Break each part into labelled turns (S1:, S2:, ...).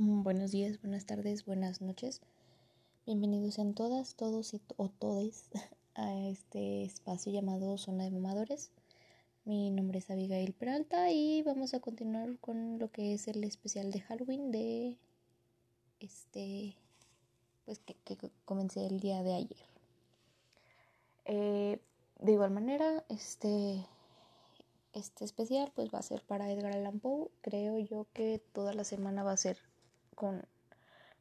S1: Mm, buenos días, buenas tardes, buenas noches. Bienvenidos sean todas, todos y o todes a este espacio llamado Zona de Mamadores. Mi nombre es Abigail Peralta y vamos a continuar con lo que es el especial de Halloween de este pues que, comencé el día de ayer. Eh, de igual manera, este este especial pues va a ser para Edgar Allan Poe. Creo yo que toda la semana va a ser con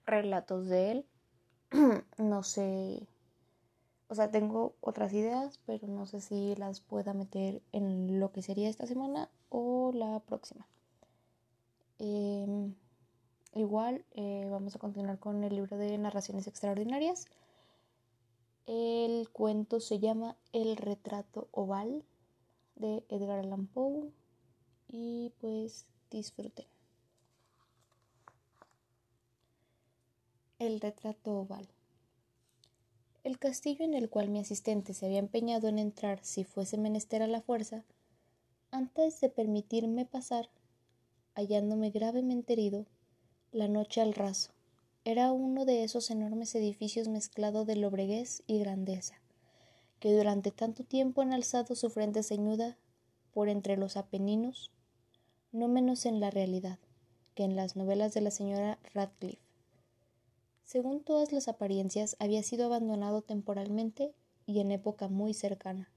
S1: relatos de él. no sé, o sea, tengo otras ideas, pero no sé si las pueda meter en lo que sería esta semana o la próxima. Em, igual eh, vamos a continuar con el libro de narraciones extraordinarias. El cuento se llama El retrato oval de Edgar Allan Poe y pues disfruten. El retrato oval. El castillo en el cual mi asistente se había empeñado en entrar si fuese menester a la fuerza, antes de permitirme pasar, hallándome gravemente herido, la noche al raso, era uno de esos enormes edificios mezclado de lobreguez y grandeza, que durante tanto tiempo han alzado su frente ceñuda por entre los Apeninos, no menos en la realidad que en las novelas de la señora Radcliffe según todas las apariencias, había sido abandonado temporalmente y en época muy cercana.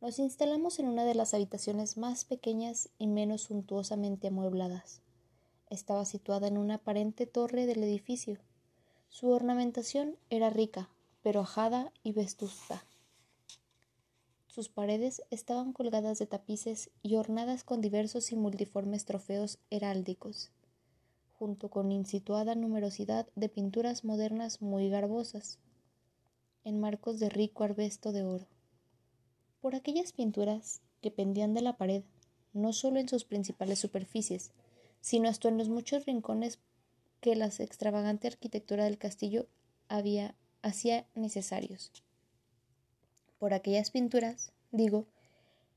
S1: Nos instalamos en una de las habitaciones más pequeñas y menos suntuosamente amuebladas. Estaba situada en una aparente torre del edificio. Su ornamentación era rica, pero ajada y vestusta. Sus paredes estaban colgadas de tapices y ornadas con diversos y multiformes trofeos heráldicos junto con insituada numerosidad de pinturas modernas muy garbosas, en marcos de rico arbesto de oro. Por aquellas pinturas que pendían de la pared, no solo en sus principales superficies, sino hasta en los muchos rincones que la extravagante arquitectura del castillo había hacía necesarios. Por aquellas pinturas, digo,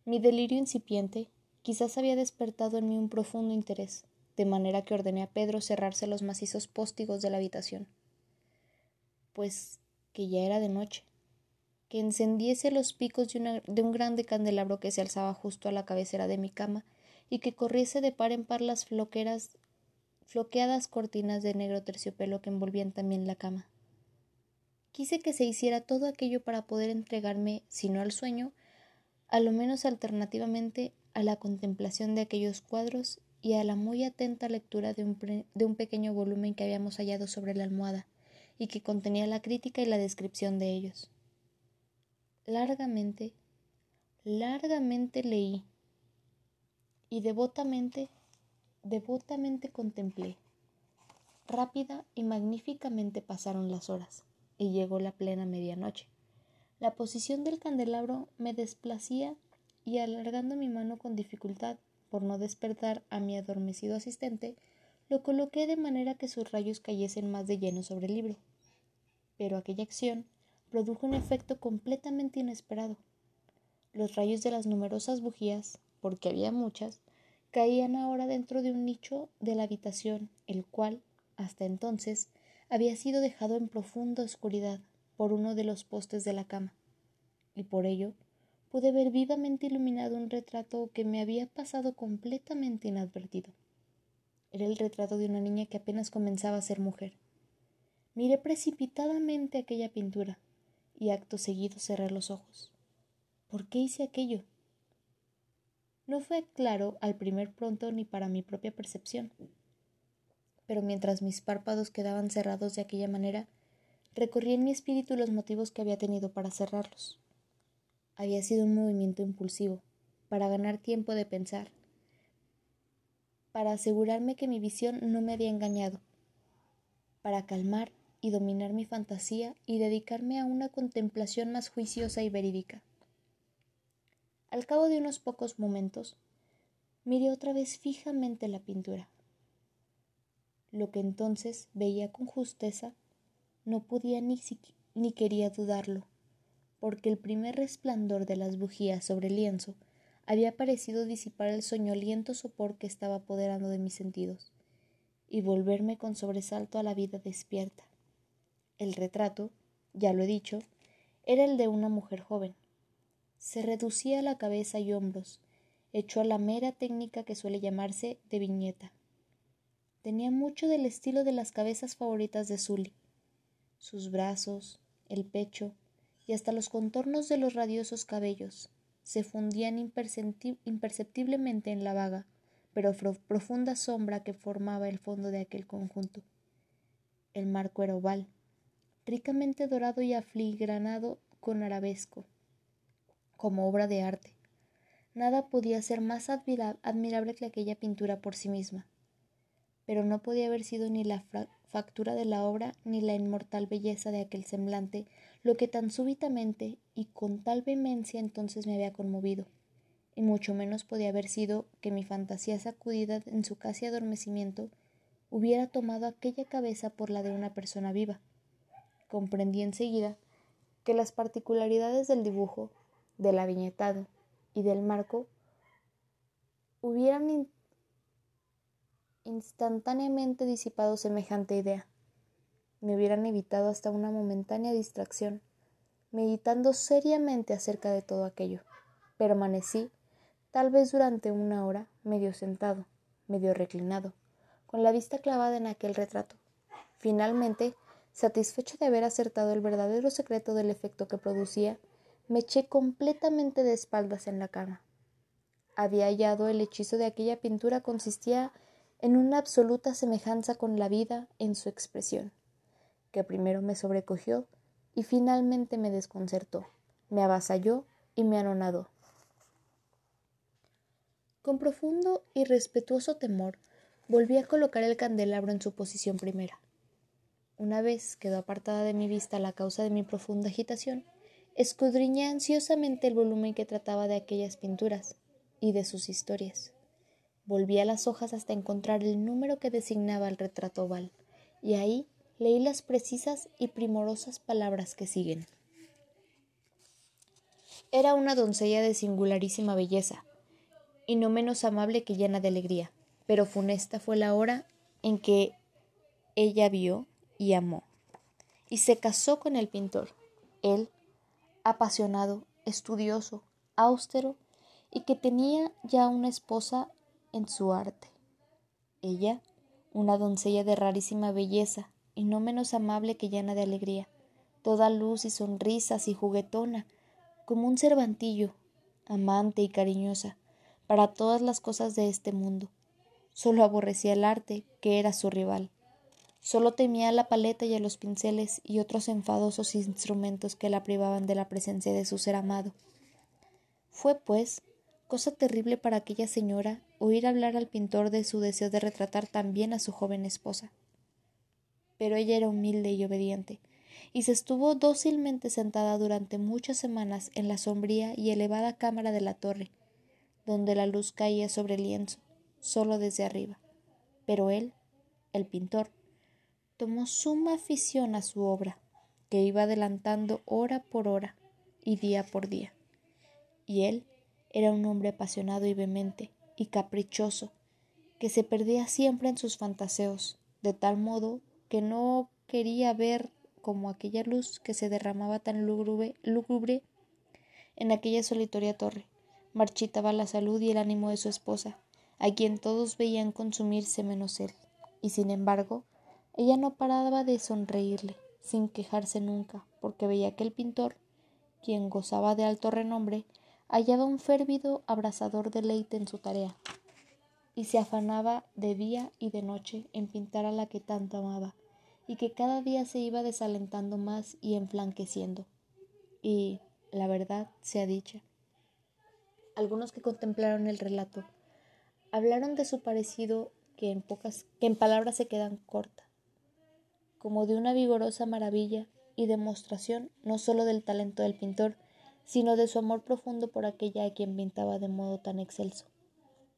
S1: mi delirio incipiente quizás había despertado en mí un profundo interés, de manera que ordené a Pedro cerrarse los macizos póstigos de la habitación, pues que ya era de noche, que encendiese los picos de, de, un grande candelabro que se alzaba justo a la cabecera de mi cama y que corriese de par en par las floqueras, floqueadas cortinas de negro terciopelo que envolvían también la cama. Quise que se hiciera todo aquello para poder entregarme, si no al sueño, a lo menos alternativamente a la contemplación de aquellos cuadros y a la muy atenta lectura de un, de un pequeño volumen que habíamos hallado sobre la almohada y que contenía la crítica y la descripción de ellos. Largamente, largamente leí y devotamente, devotamente contemplé. Rápida y magníficamente pasaron las horas y llegó la plena medianoche. La posición del candelabro me desplacía y alargando mi mano con dificultad por no despertar a mi adormecido asistente, lo coloqué de manera que sus rayos cayesen más de lleno sobre el libro. Pero aquella acción produjo un efecto completamente inesperado. Los rayos de las numerosas bujías, porque había muchas, caían ahora dentro de un nicho de la habitación, el cual, hasta entonces, había sido dejado en profunda oscuridad por uno de los postes de la cama, y por ello pude ver vivamente iluminado un retrato que me había pasado completamente inadvertido. Era el retrato de una niña que apenas comenzaba a ser mujer. Miré precipitadamente aquella pintura y acto seguido cerré los ojos. ¿Por qué hice aquello? No fue claro al primer pronto ni para mi propia percepción. Pero mientras mis párpados quedaban cerrados de aquella manera, recorrí en mi espíritu los motivos que había tenido para cerrarlos. Había sido un movimiento impulsivo, para ganar tiempo de pensar, para asegurarme que mi visión no me había engañado, para calmar y dominar mi fantasía y dedicarme a una contemplación más juiciosa y verídica. Al cabo de unos pocos momentos, miré otra vez fijamente la pintura. Lo que entonces veía con justeza, no podía ni, ni quería dudarlo porque el primer resplandor de las bujías sobre el lienzo había parecido disipar el soñoliento sopor que estaba apoderando de mis sentidos, y volverme con sobresalto a la vida despierta. El retrato, ya lo he dicho, era el de una mujer joven. Se reducía la cabeza y hombros, hecho a la mera técnica que suele llamarse de viñeta. Tenía mucho del estilo de las cabezas favoritas de Sully. Sus brazos, el pecho y hasta los contornos de los radiosos cabellos se fundían imperceptiblemente en la vaga, pero profunda sombra que formaba el fondo de aquel conjunto. El marco era oval, ricamente dorado y afligranado con arabesco, como obra de arte. Nada podía ser más admirable que aquella pintura por sí misma, pero no podía haber sido ni la factura de la obra ni la inmortal belleza de aquel semblante lo que tan súbitamente y con tal vehemencia entonces me había conmovido, y mucho menos podía haber sido que mi fantasía sacudida en su casi adormecimiento hubiera tomado aquella cabeza por la de una persona viva. Comprendí enseguida que las particularidades del dibujo, del aviñetado y del marco hubieran instantáneamente disipado semejante idea. Me hubieran evitado hasta una momentánea distracción, meditando seriamente acerca de todo aquello. Permanecí, tal vez durante una hora, medio sentado, medio reclinado, con la vista clavada en aquel retrato. Finalmente, satisfecho de haber acertado el verdadero secreto del efecto que producía, me eché completamente de espaldas en la cama. Había hallado el hechizo de aquella pintura consistía en una absoluta semejanza con la vida en su expresión, que primero me sobrecogió y finalmente me desconcertó, me avasalló y me anonadó. Con profundo y respetuoso temor volví a colocar el candelabro en su posición primera. Una vez quedó apartada de mi vista la causa de mi profunda agitación, escudriñé ansiosamente el volumen que trataba de aquellas pinturas y de sus historias. Volví a las hojas hasta encontrar el número que designaba el retrato oval, y ahí leí las precisas y primorosas palabras que siguen. Era una doncella de singularísima belleza, y no menos amable que llena de alegría, pero funesta fue la hora en que ella vio y amó, y se casó con el pintor. Él, apasionado, estudioso, austero, y que tenía ya una esposa en su arte. Ella, una doncella de rarísima belleza, y no menos amable que llena de alegría, toda luz y sonrisas y juguetona, como un cervantillo, amante y cariñosa, para todas las cosas de este mundo. Solo aborrecía el arte, que era su rival. Solo temía a la paleta y a los pinceles y otros enfadosos instrumentos que la privaban de la presencia de su ser amado. Fue, pues, cosa terrible para aquella señora oír hablar al pintor de su deseo de retratar también a su joven esposa. Pero ella era humilde y obediente, y se estuvo dócilmente sentada durante muchas semanas en la sombría y elevada cámara de la torre, donde la luz caía sobre el lienzo, solo desde arriba. Pero él, el pintor, tomó suma afición a su obra, que iba adelantando hora por hora y día por día. Y él era un hombre apasionado y vehemente y caprichoso, que se perdía siempre en sus fantaseos, de tal modo que no quería ver como aquella luz que se derramaba tan lúgubre, lúgubre en aquella solitaria torre, marchitaba la salud y el ánimo de su esposa, a quien todos veían consumirse menos él, y sin embargo ella no paraba de sonreírle, sin quejarse nunca, porque veía que el pintor, quien gozaba de alto renombre, hallaba un férvido abrasador deleite en su tarea, y se afanaba de día y de noche en pintar a la que tanto amaba, y que cada día se iba desalentando más y enflanqueciendo. Y, la verdad sea dicha, algunos que contemplaron el relato hablaron de su parecido que en pocas que en palabras se quedan cortas como de una vigorosa maravilla y demostración no sólo del talento del pintor, sino de su amor profundo por aquella a quien pintaba de modo tan excelso.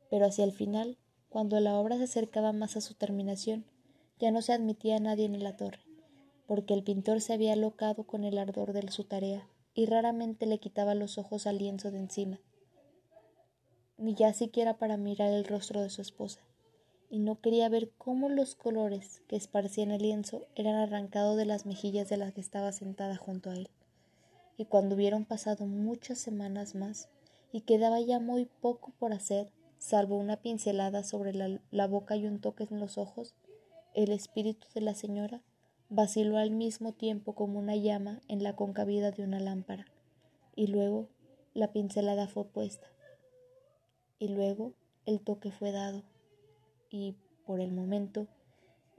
S1: Pero hacia el final, cuando la obra se acercaba más a su terminación, ya no se admitía a nadie en la torre, porque el pintor se había alocado con el ardor de su tarea y raramente le quitaba los ojos al lienzo de encima, ni ya siquiera para mirar el rostro de su esposa y no quería ver cómo los colores que esparcía en el lienzo eran arrancados de las mejillas de la que estaba sentada junto a él. Y cuando hubieron pasado muchas semanas más y quedaba ya muy poco por hacer, salvo una pincelada sobre la, la boca y un toque en los ojos, el espíritu de la señora vaciló al mismo tiempo como una llama en la concavidad de una lámpara, y luego la pincelada fue puesta, y luego el toque fue dado y, por el momento,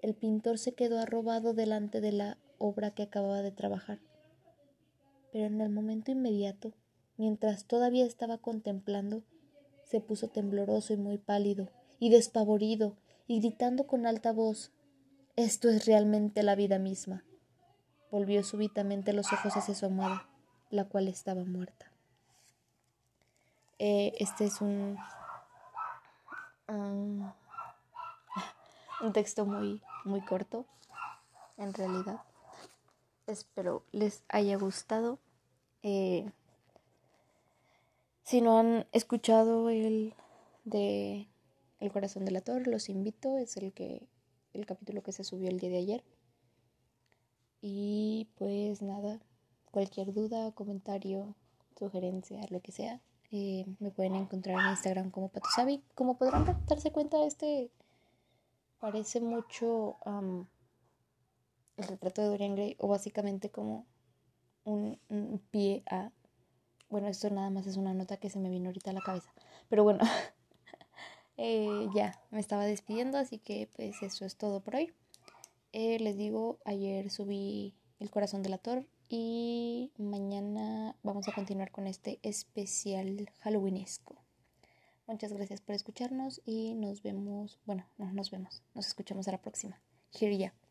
S1: el pintor se quedó arrobado delante de la obra que acababa de trabajar. Pero en el momento inmediato, mientras todavía estaba contemplando, se puso tembloroso y muy pálido, y despavorido, y gritando con alta voz Esto es realmente la vida misma. Volvió súbitamente los ojos hacia su amada, la cual estaba muerta. Eh, este es un um, un texto muy, muy corto, en realidad. Espero les haya gustado. Eh, si no han escuchado el de El corazón del ator, los invito. Es el que el capítulo que se subió el día de ayer. Y pues nada, cualquier duda, comentario, sugerencia, lo que sea, eh, me pueden encontrar en Instagram como Patosabi. Como podrán darse cuenta, este parece mucho el retrato de Dorian Gray o básicamente como un, pie a... Bueno, esto nada más es una nota que se me vino ahorita a la cabeza. Pero bueno, eh, ya, me estaba despidiendo, así que pues eso es todo por hoy. Eh, les digo, ayer subí El corazón del ator y mañana vamos a continuar con este especial halloweenesco. Muchas gracias por escucharnos y nos vemos, bueno, no nos vemos, nos escuchamos a la próxima. Here ya.